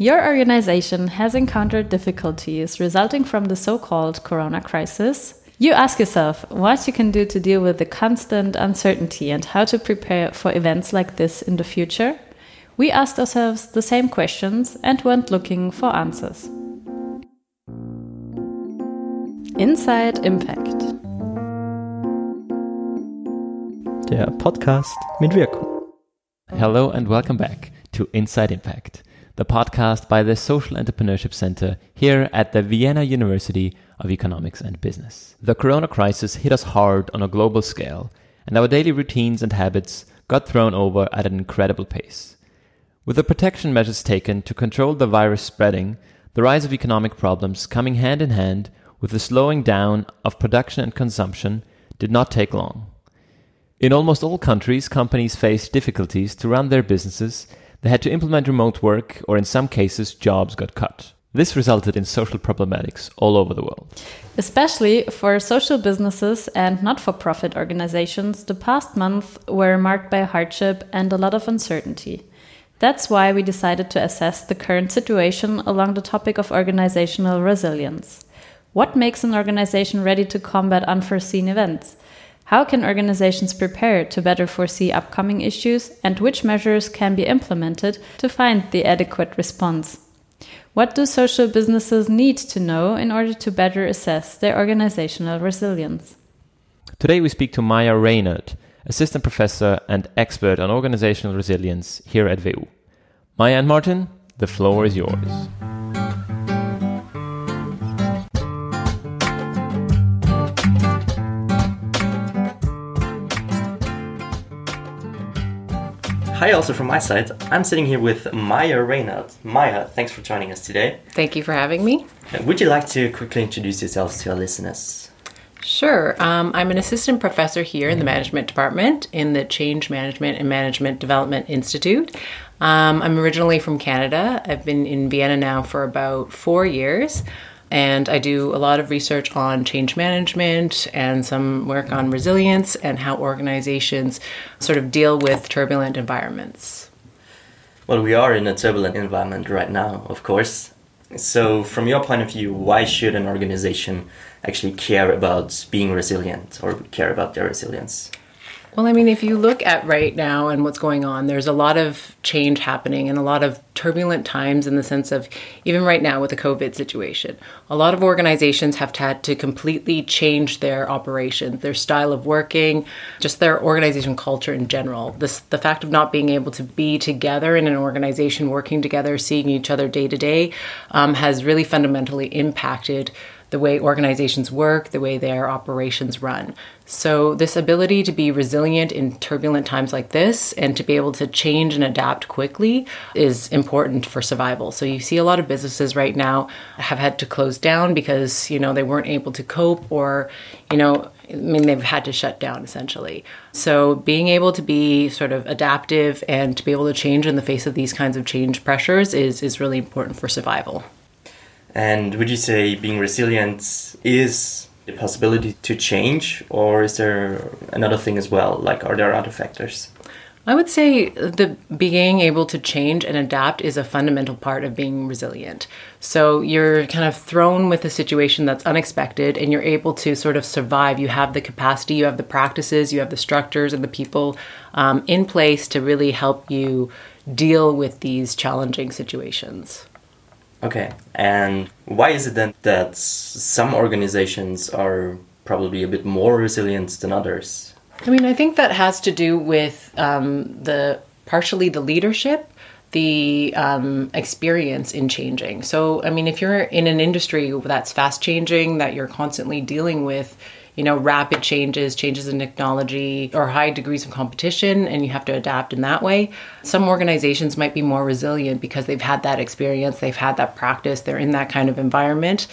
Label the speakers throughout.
Speaker 1: Your organization has encountered difficulties resulting from the so called corona crisis. You ask yourself what you can do to deal with the constant uncertainty and how to prepare for events like this in the future. We asked ourselves the same questions and went looking for answers. Inside Impact.
Speaker 2: Der Podcast mit Wirkung.
Speaker 3: Hello and welcome back to Inside Impact, the podcast by the Social Entrepreneurship Center here at the Vienna University of Economics and Business. The corona crisis hit us hard on a global scale, and our daily routines and habits got thrown over at an incredible pace. With the protection measures taken to control the virus spreading, the rise of economic problems coming hand in hand with the slowing down of production and consumption did not take long. In almost all countries, companies faced difficulties to run their businesses, they had to implement remote work, or in some cases, jobs got cut. This resulted in social problematics all over the world.
Speaker 1: Especially for social businesses and not for profit organizations, the past months were marked by hardship and a lot of uncertainty. That's why we decided to assess the current situation along the topic of organizational resilience. What makes an organization ready to combat unforeseen events? How can organizations prepare to better foresee upcoming issues and which measures can be implemented to find the adequate response? What do social businesses need to know in order to better assess their organizational resilience?
Speaker 3: Today we speak to Maya Reynard, assistant professor and expert on organizational resilience here at WU. Maya and Martin, the floor is yours.
Speaker 2: Hi, also from my side. I'm sitting here with Maya Reynard. Maya, thanks for joining us today.
Speaker 4: Thank you for having me.
Speaker 2: Uh, Would you like to quickly introduce yourselves to our listeners?
Speaker 4: Sure. Um, I'm an assistant professor here in the management department in the Change Management and Management Development Institute. Um, I'm originally from Canada. I've been in Vienna now for about four years. And I do a lot of research on change management and some work on resilience and how organizations sort of deal with turbulent environments.
Speaker 2: Well, we are in a turbulent environment right now, of course. So, from your point of view, why should an organization actually care about being resilient or care about their resilience?
Speaker 4: Well, I mean, if you look at right now and what's going on, there's a lot of change happening and a lot of turbulent times in the sense of even right now with the COVID situation. A lot of organizations have had to completely change their operations, their style of working, just their organization culture in general. This the fact of not being able to be together in an organization, working together, seeing each other day to day, um, has really fundamentally impacted the way organizations work, the way their operations run. So, this ability to be resilient in turbulent times like this and to be able to change and adapt quickly is important for survival. So, you see a lot of businesses right now have had to close down because, you know, they weren't able to cope or, you know, I mean, they've had to shut down essentially. So, being able to be sort of adaptive and to be able to change in the face of these kinds of change pressures is, is really important for survival.
Speaker 2: And would you say being resilient is the possibility to change, or is there another thing as well? Like, are there other factors?
Speaker 4: I would say the being able to change and adapt is a fundamental part of being resilient. So you're kind of thrown with a situation that's unexpected and you're able to sort of survive. You have the capacity, you have the practices, you have the structures and the people um, in place to really help you deal with these challenging situations.
Speaker 2: Okay, and why is it then that some organizations are probably a bit more resilient than others?
Speaker 4: I mean, I think that has to do with um, the partially the leadership, the um, experience in changing. So, I mean, if you're in an industry that's fast changing, that you're constantly dealing with, you know, rapid changes, changes in technology, or high degrees of competition, and you have to adapt in that way. Some organizations might be more resilient because they've had that experience, they've had that practice, they're in that kind of environment.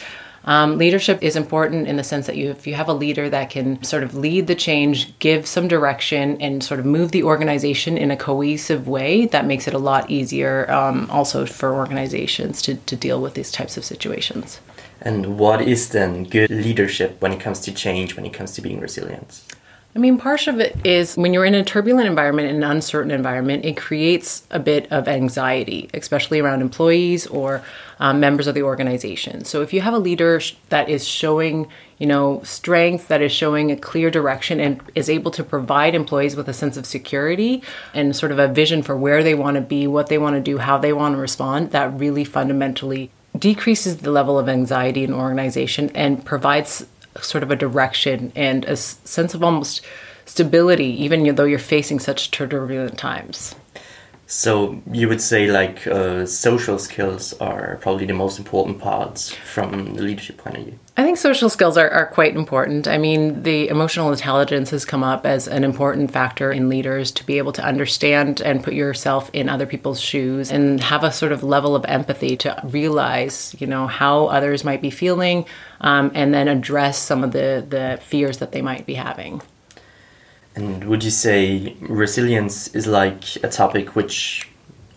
Speaker 4: Um, leadership is important in the sense that you, if you have a leader that can sort of lead the change, give some direction, and sort of move the organization in a cohesive way, that makes it a lot easier um, also for organizations to, to deal with these types of situations.
Speaker 2: And what is then good leadership when it comes to change, when it comes to being resilient?
Speaker 4: I mean, part of it is when you're in a turbulent environment, an uncertain environment, it creates a bit of anxiety, especially around employees or um, members of the organization. So if you have a leader that is showing, you know, strength, that is showing a clear direction and is able to provide employees with a sense of security and sort of a vision for where they want to be, what they want to do, how they want to respond, that really fundamentally decreases the level of anxiety in organization and provides sort of a direction and a sense of almost stability, even though you're facing such turbulent times.
Speaker 2: So you would say like uh, social skills are probably the most important parts from the leadership point of view.
Speaker 4: I think social skills are, are quite important. I mean, the emotional intelligence has come up as an important factor in leaders to be able to understand and put yourself in other people's shoes and have a sort of level of empathy to realize, you know, how others might be feeling um, and then address some of the, the fears that they might be having.
Speaker 2: And would you say resilience is like a topic which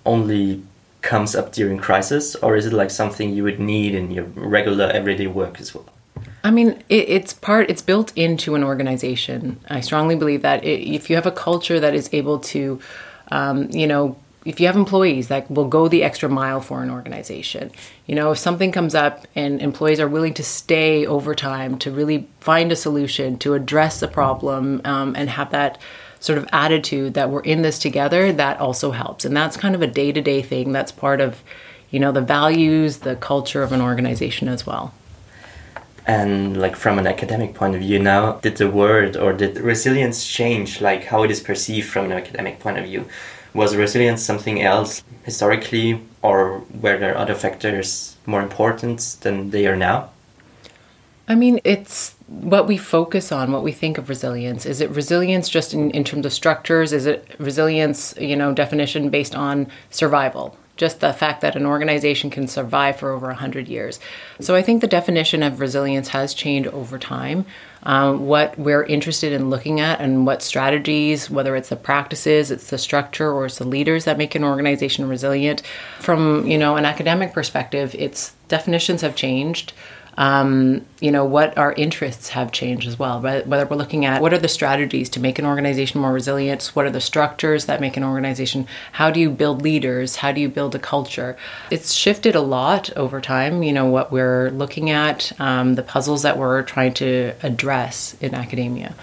Speaker 2: only comes up during crisis, or is it like something you would need in your regular everyday work as well?
Speaker 4: I mean, it, it's part. It's built into an organization. I strongly believe that it, if you have a culture that is able to, um, you know, if you have employees that will go the extra mile for an organization, you know, if something comes up and employees are willing to stay overtime to really find a solution to address the problem um, and have that sort of attitude that we're in this together, that also helps. And that's kind of a day to day thing. That's part of, you know, the values, the culture of an organization as well.
Speaker 2: And like from an academic point of view now, did the word or did resilience change like how it is perceived from an academic point of view? Was resilience something else historically, or were there other factors more important than they are now?
Speaker 4: I mean, it's what we focus on, what we think of resilience. Is it resilience just in, in terms of structures? Is it resilience, you know, definition based on survival? Just the fact that an organization can survive for over 100 years. So I think the definition of resilience has changed over time. Um, what we're interested in looking at and what strategies, whether it's the practices, it's the structure, or it's the leaders that make an organization resilient. From you know an academic perspective, its definitions have changed um, you know, what our interests have changed as well. Whether we're looking at what are the strategies to make an organization more resilient, what are the structures that make an organization, how do you build leaders, how do you build a culture. It's shifted a lot over time, you know, what we're looking at, um, the puzzles that we're trying to address in academia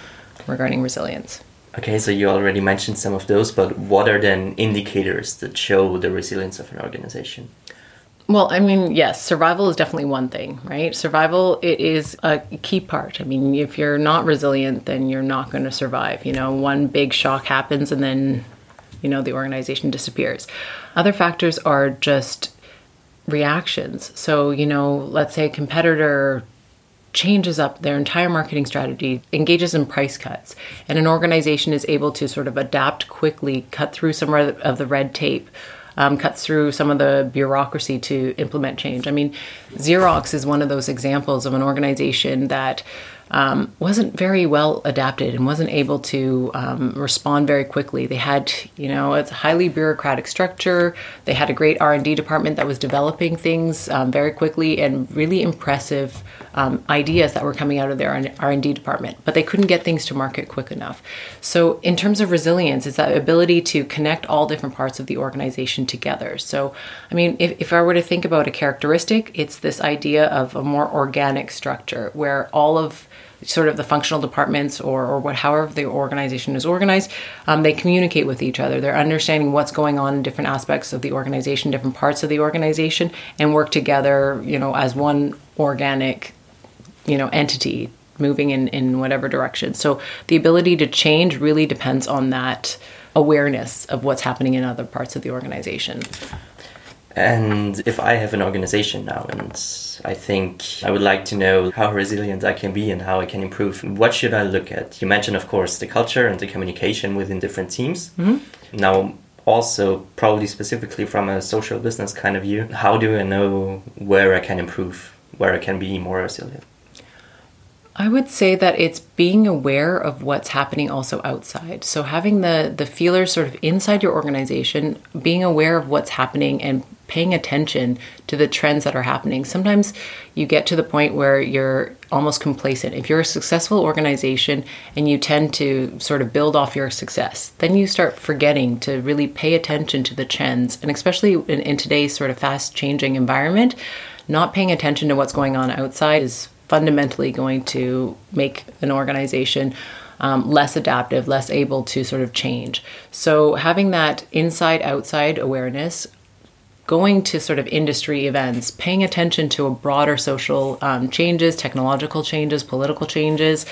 Speaker 4: regarding resilience.
Speaker 2: Okay, so you already mentioned some of those, but what are then indicators that show the resilience of an organization?
Speaker 4: Well, I mean, yes, survival is definitely one thing, right? Survival it is a key part. I mean, if you're not resilient, then you're not going to survive. You know, one big shock happens and then, you know, the organization disappears. Other factors are just reactions. So, you know, let's say a competitor changes up their entire marketing strategy, engages in price cuts, and an organization is able to sort of adapt quickly, cut through some of the red tape um, cuts through some of the bureaucracy to implement change. I mean, Xerox is one of those examples of an organization that um, wasn't very well adapted and wasn't able to um, respond very quickly. They had, you know, it's a highly bureaucratic structure. They had a great R and D department that was developing things um, very quickly and really impressive um, ideas that were coming out of their R and D department. But they couldn't get things to market quick enough. So, in terms of resilience, it's that ability to connect all different parts of the organization together. So, I mean, if, if I were to think about a characteristic, it's this idea of a more organic structure where all of sort of the functional departments or, or what however the organization is organized um, they communicate with each other they're understanding what's going on in different aspects of the organization different parts of the organization and work together you know as one organic you know entity moving in in whatever direction so the ability to change really depends on that awareness of what's happening in other parts of the organization
Speaker 2: and if I have an organization now and I think I would like to know how resilient I can be and how I can improve, what should I look at? You mentioned, of course, the culture and the communication within different teams. Mm-hmm. Now, also, probably specifically from a social business kind of view, how do I know where I can improve, where I can be more resilient?
Speaker 4: I would say that it's being aware of what's happening also outside. So having the the feelers sort of inside your organization, being aware of what's happening and paying attention to the trends that are happening. Sometimes you get to the point where you're almost complacent. If you're a successful organization and you tend to sort of build off your success, then you start forgetting to really pay attention to the trends. And especially in, in today's sort of fast changing environment, not paying attention to what's going on outside is fundamentally going to make an organization um, less adaptive, less able to sort of change. So, having that inside outside awareness going to sort of industry events, paying attention to a broader social um, changes, technological changes, political changes,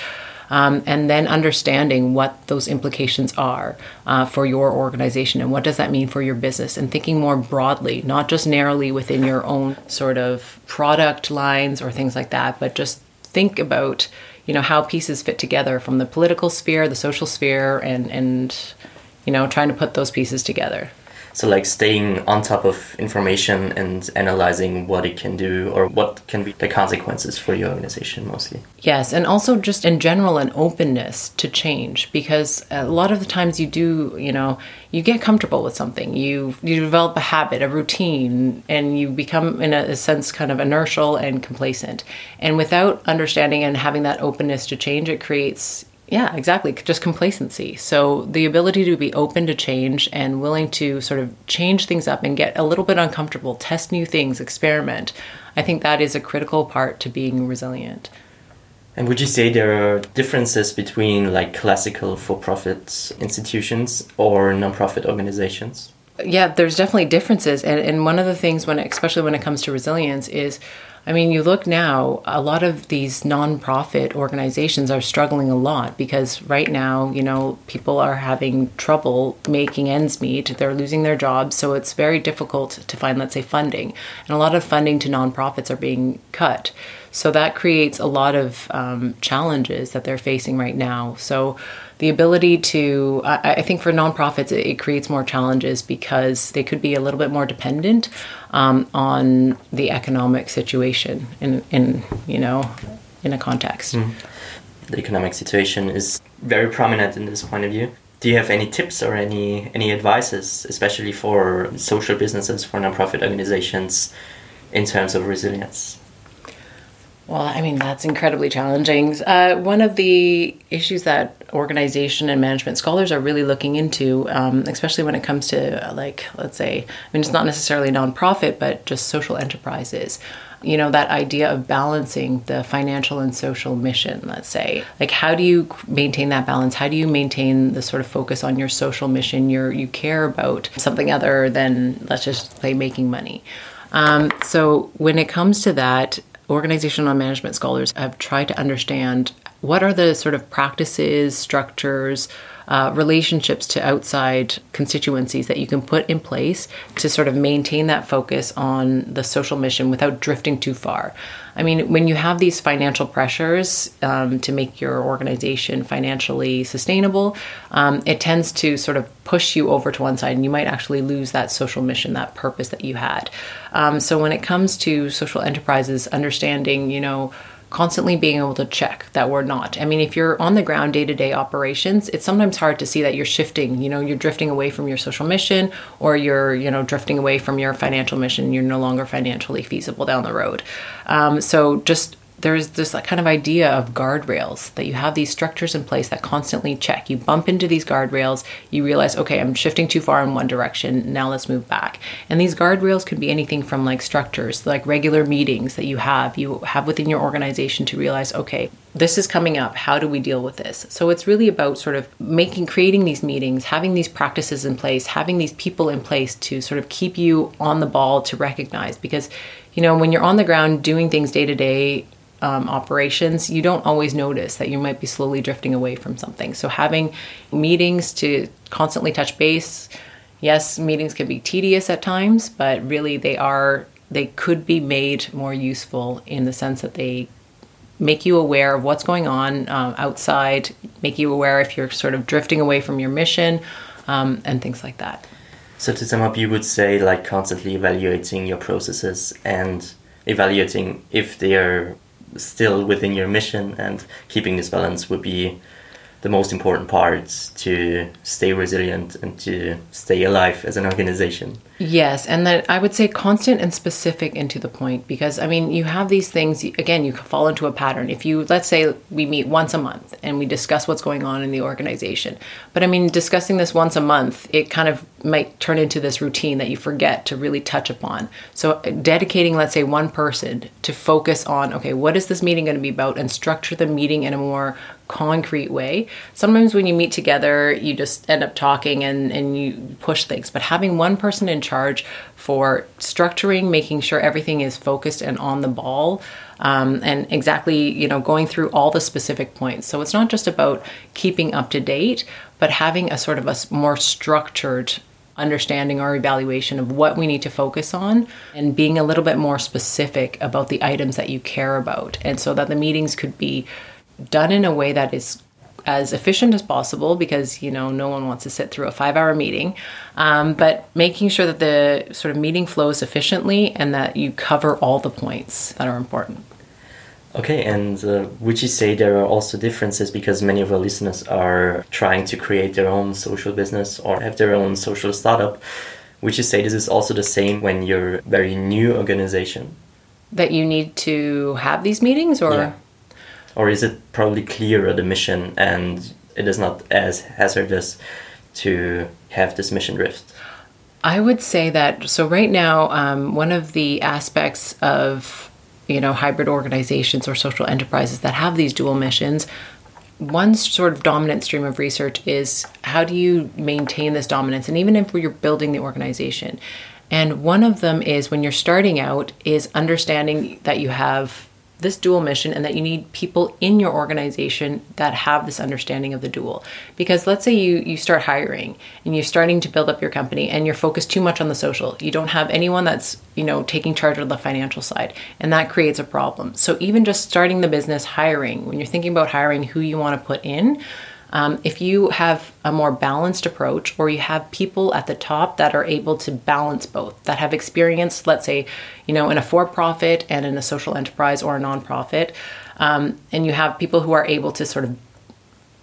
Speaker 4: um, and then understanding what those implications are uh, for your organization and what does that mean for your business, and thinking more broadly, not just narrowly within your own sort of product lines or things like that, but just think about you know how pieces fit together from the political sphere, the social sphere, and and you know trying to put those pieces together.
Speaker 2: So, like staying on top of information and analyzing what it can do or what can be the consequences for your organization mostly.
Speaker 4: Yes, and also just in general, an openness to change because a lot of the times you do, you know, you get comfortable with something, you you develop a habit, a routine, and you become, in a, a sense, kind of inertial and complacent. And without understanding and having that openness to change, it creates yeah, exactly. Just complacency. So the ability to be open to change and willing to sort of change things up and get a little bit uncomfortable, test new things, experiment. I think that is a critical part to being resilient.
Speaker 2: And would you say there are differences between like classical for-profit institutions or nonprofit organizations?
Speaker 4: Yeah, there's definitely differences, and and one of the things when, especially when it comes to resilience, is I mean, you look now, a lot of these nonprofit organizations are struggling a lot because right now, you know, people are having trouble making ends meet. They're losing their jobs. So it's very difficult to find, let's say, funding. And a lot of funding to nonprofits are being cut. So that creates a lot of um, challenges that they're facing right now. So the ability to, I, I think for nonprofits, it, it, creates more challenges because they could be a little bit more dependent um, on the economic situation in, in, you know, in a context. Mm.
Speaker 2: The economic situation is very prominent in this point of view. Do you have any tips or any any advices, especially for social businesses, for nonprofit organizations, in terms of resilience?
Speaker 4: Well, I mean, that's incredibly challenging. Uh, one of the issues that organization and management scholars are really looking into, um, especially when it comes to, uh, like, let's say, I mean, it's not necessarily nonprofit, but just social enterprises. You know, that idea of balancing the financial and social mission, let's say. Like, how do you maintain that balance? How do you maintain the sort of focus on your social mission? Your, you care about something other than, let's just say, making money. Um, so, when it comes to that, organizational management scholars have tried to understand what are the sort of practices, structures, uh, relationships to outside constituencies that you can put in place to sort of maintain that focus on the social mission without drifting too far. I mean, when you have these financial pressures um, to make your organization financially sustainable, um, it tends to sort of push you over to one side, and you might actually lose that social mission, that purpose that you had. Um, so, when it comes to social enterprises, understanding, you know, constantly being able to check that we're not. I mean, if you're on the ground day to day operations, it's sometimes hard to see that you're shifting. You know, you're drifting away from your social mission or you're, you know, drifting away from your financial mission. You're no longer financially feasible down the road. Um, so just there's this kind of idea of guardrails that you have these structures in place that constantly check. You bump into these guardrails, you realize, okay, I'm shifting too far in one direction. Now let's move back. And these guardrails could be anything from like structures, like regular meetings that you have, you have within your organization to realize, okay, this is coming up. How do we deal with this? So it's really about sort of making, creating these meetings, having these practices in place, having these people in place to sort of keep you on the ball to recognize because you know when you're on the ground doing things day to day um, operations, you don't always notice that you might be slowly drifting away from something. So, having meetings to constantly touch base, yes, meetings can be tedious at times, but really they are, they could be made more useful in the sense that they make you aware of what's going on um, outside, make you aware if you're sort of drifting away from your mission, um, and things like that.
Speaker 2: So, to sum up, you would say like constantly evaluating your processes and evaluating if they are still within your mission and keeping this balance would be the most important part to stay resilient and to stay alive as an organization.
Speaker 4: Yes, and then I would say constant and specific and to the point because I mean, you have these things again, you fall into a pattern. If you let's say we meet once a month and we discuss what's going on in the organization. But I mean, discussing this once a month, it kind of might turn into this routine that you forget to really touch upon. So uh, dedicating let's say one person to focus on okay, what is this meeting going to be about and structure the meeting in a more concrete way. Sometimes when you meet together, you just end up talking and, and you push things. But having one person in charge for structuring, making sure everything is focused and on the ball, um, and exactly, you know, going through all the specific points. So it's not just about keeping up to date, but having a sort of a more structured understanding or evaluation of what we need to focus on and being a little bit more specific about the items that you care about. And so that the meetings could be done in a way that is as efficient as possible because you know no one wants to sit through a five hour meeting. Um, but making sure that the sort of meeting flows efficiently and that you cover all the points that are important.
Speaker 2: Okay and uh, would you say there are also differences because many of our listeners are trying to create their own social business or have their own social startup? Would you say this is also the same when you're a very new organization?
Speaker 4: That you need to have these meetings or
Speaker 2: yeah or is it probably clearer the mission and it is not as hazardous to have this mission drift?
Speaker 4: I would say that so right now, um, one of the aspects of you know hybrid organizations or social enterprises that have these dual missions one sort of dominant stream of research is how do you maintain this dominance and even if you're building the organization and one of them is when you're starting out is understanding that you have this dual mission and that you need people in your organization that have this understanding of the dual. Because let's say you you start hiring and you're starting to build up your company and you're focused too much on the social. You don't have anyone that's you know taking charge of the financial side and that creates a problem. So even just starting the business hiring when you're thinking about hiring who you want to put in um, if you have a more balanced approach, or you have people at the top that are able to balance both, that have experience, let's say, you know, in a for profit and in a social enterprise or a nonprofit, um, and you have people who are able to sort of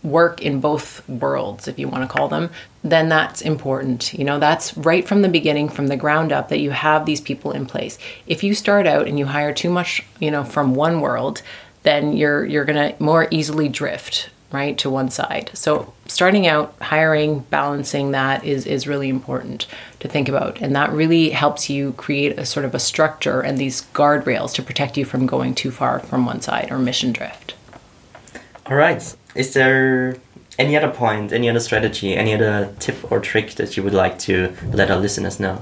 Speaker 4: work in both worlds, if you want to call them, then that's important. You know, that's right from the beginning, from the ground up, that you have these people in place. If you start out and you hire too much, you know, from one world, then you're you're gonna more easily drift right to one side. So starting out hiring balancing that is is really important to think about. And that really helps you create a sort of a structure and these guardrails to protect you from going too far from one side or mission drift.
Speaker 2: All right. Is there any other point any other strategy any other tip or trick that you would like to let our listeners know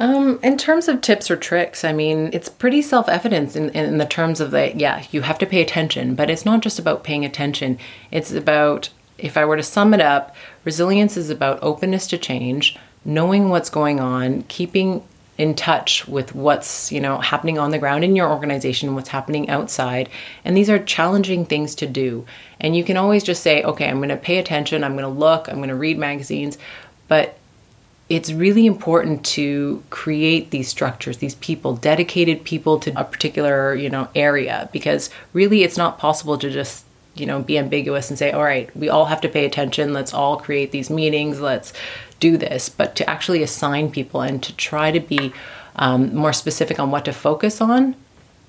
Speaker 4: um, in terms of tips or tricks, I mean, it's pretty self evident in, in the terms of that, yeah, you have to pay attention, but it's not just about paying attention. It's about, if I were to sum it up, resilience is about openness to change, knowing what's going on, keeping in touch with what's you know happening on the ground in your organization what's happening outside and these are challenging things to do and you can always just say okay i'm going to pay attention i'm going to look i'm going to read magazines but it's really important to create these structures these people dedicated people to a particular you know area because really it's not possible to just you know be ambiguous and say all right we all have to pay attention. Let's all create these meetings. Let's do this. But to actually assign people and to try to be um, more specific on what to focus on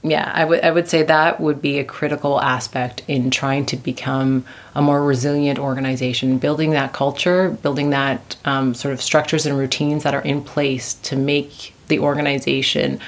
Speaker 4: yeah, I would I would say that would be a critical aspect in trying to become a more resilient organization, building that culture, building that um, sort of structures and routines that are in place to make the organization,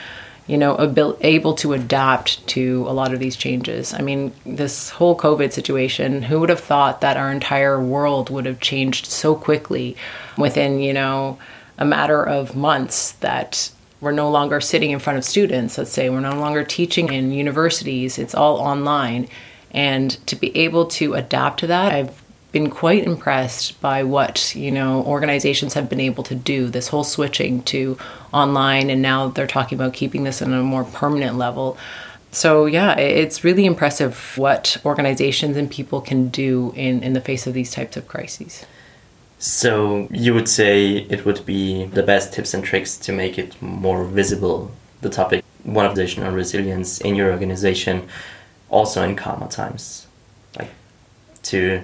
Speaker 4: you know, abil- able to adapt to a lot of these changes. I mean, this whole COVID situation, who would have thought that our entire world would have changed so quickly within, you know, a matter of months that we're no longer sitting in front of students, let's say, we're no longer teaching in universities, it's all online. And to be able to adapt to that, I've been quite impressed by what you know organizations have been able to do this whole switching to online. And now they're talking about keeping this on a more permanent level. So yeah it's really impressive what organizations and people can do in in the face of these types of crises
Speaker 2: so you would say it would be the best tips and tricks to make it more visible, the topic, one of the on resilience in your organization, also in calmer times, like to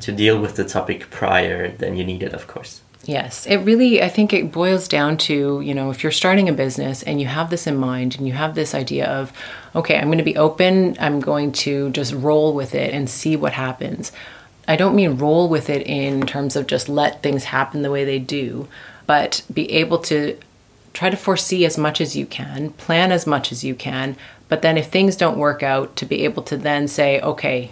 Speaker 2: to deal with the topic prior than you need it, of course.
Speaker 4: Yes, it really, I think it boils down to, you know, if you're starting a business and you have this in mind and you have this idea of, okay, I'm going to be open, I'm going to just roll with it and see what happens. I don't mean roll with it in terms of just let things happen the way they do, but be able to try to foresee as much as you can, plan as much as you can, but then if things don't work out, to be able to then say, okay,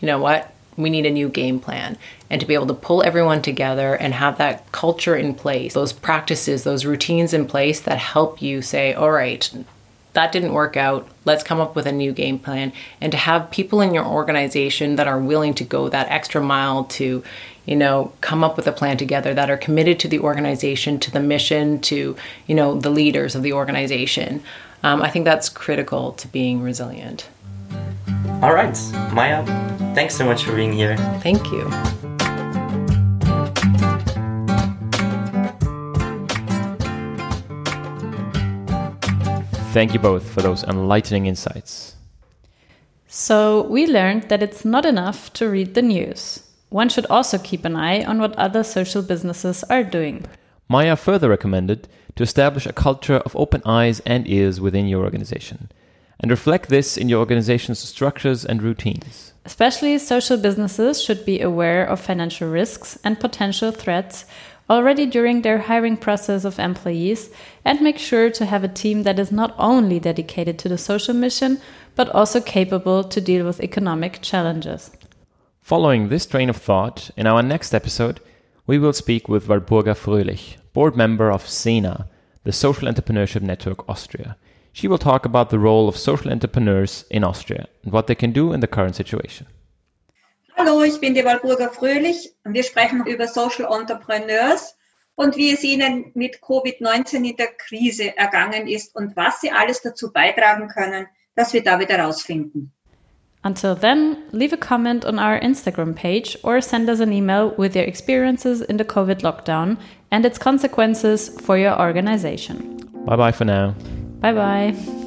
Speaker 4: you know what? We need a new game plan. And to be able to pull everyone together and have that culture in place, those practices, those routines in place that help you say, all right, that didn't work out. Let's come up with a new game plan. And to have people in your organization that are willing to go that extra mile to, you know, come up with a plan together that are committed to the organization, to the mission, to, you know, the leaders of the organization. Um, I think that's critical to being resilient.
Speaker 2: All right, Maya, thanks so much for being here.
Speaker 4: Thank you.
Speaker 3: Thank you both for those enlightening insights.
Speaker 1: So, we learned that it's not enough to read the news. One should also keep an eye on what other social businesses are doing.
Speaker 3: Maya further recommended to establish a culture of open eyes and ears within your organization and reflect this in your organization's structures and routines.
Speaker 1: Especially social businesses should be aware of financial risks and potential threats already during their hiring process of employees and make sure to have a team that is not only dedicated to the social mission but also capable to deal with economic challenges.
Speaker 3: Following this train of thought, in our next episode, we will speak with Walburga Fröhlich, board member of SENA, the Social Entrepreneurship Network Austria. She will talk about the role of social entrepreneurs in Austria and what they can do in the current situation.
Speaker 5: Hallo, ich bin die Walburga Fröhlich und wir sprechen über Social Entrepreneurs und wie es ihnen mit Covid-19 in der Krise ergangen ist und was sie alles dazu beitragen können, dass wir da wieder rausfinden.
Speaker 1: Until then, leave a comment on our Instagram page or send us an email with your experiences in the COVID lockdown and its consequences for your organization.
Speaker 3: Bye bye for now.
Speaker 1: Bye bye.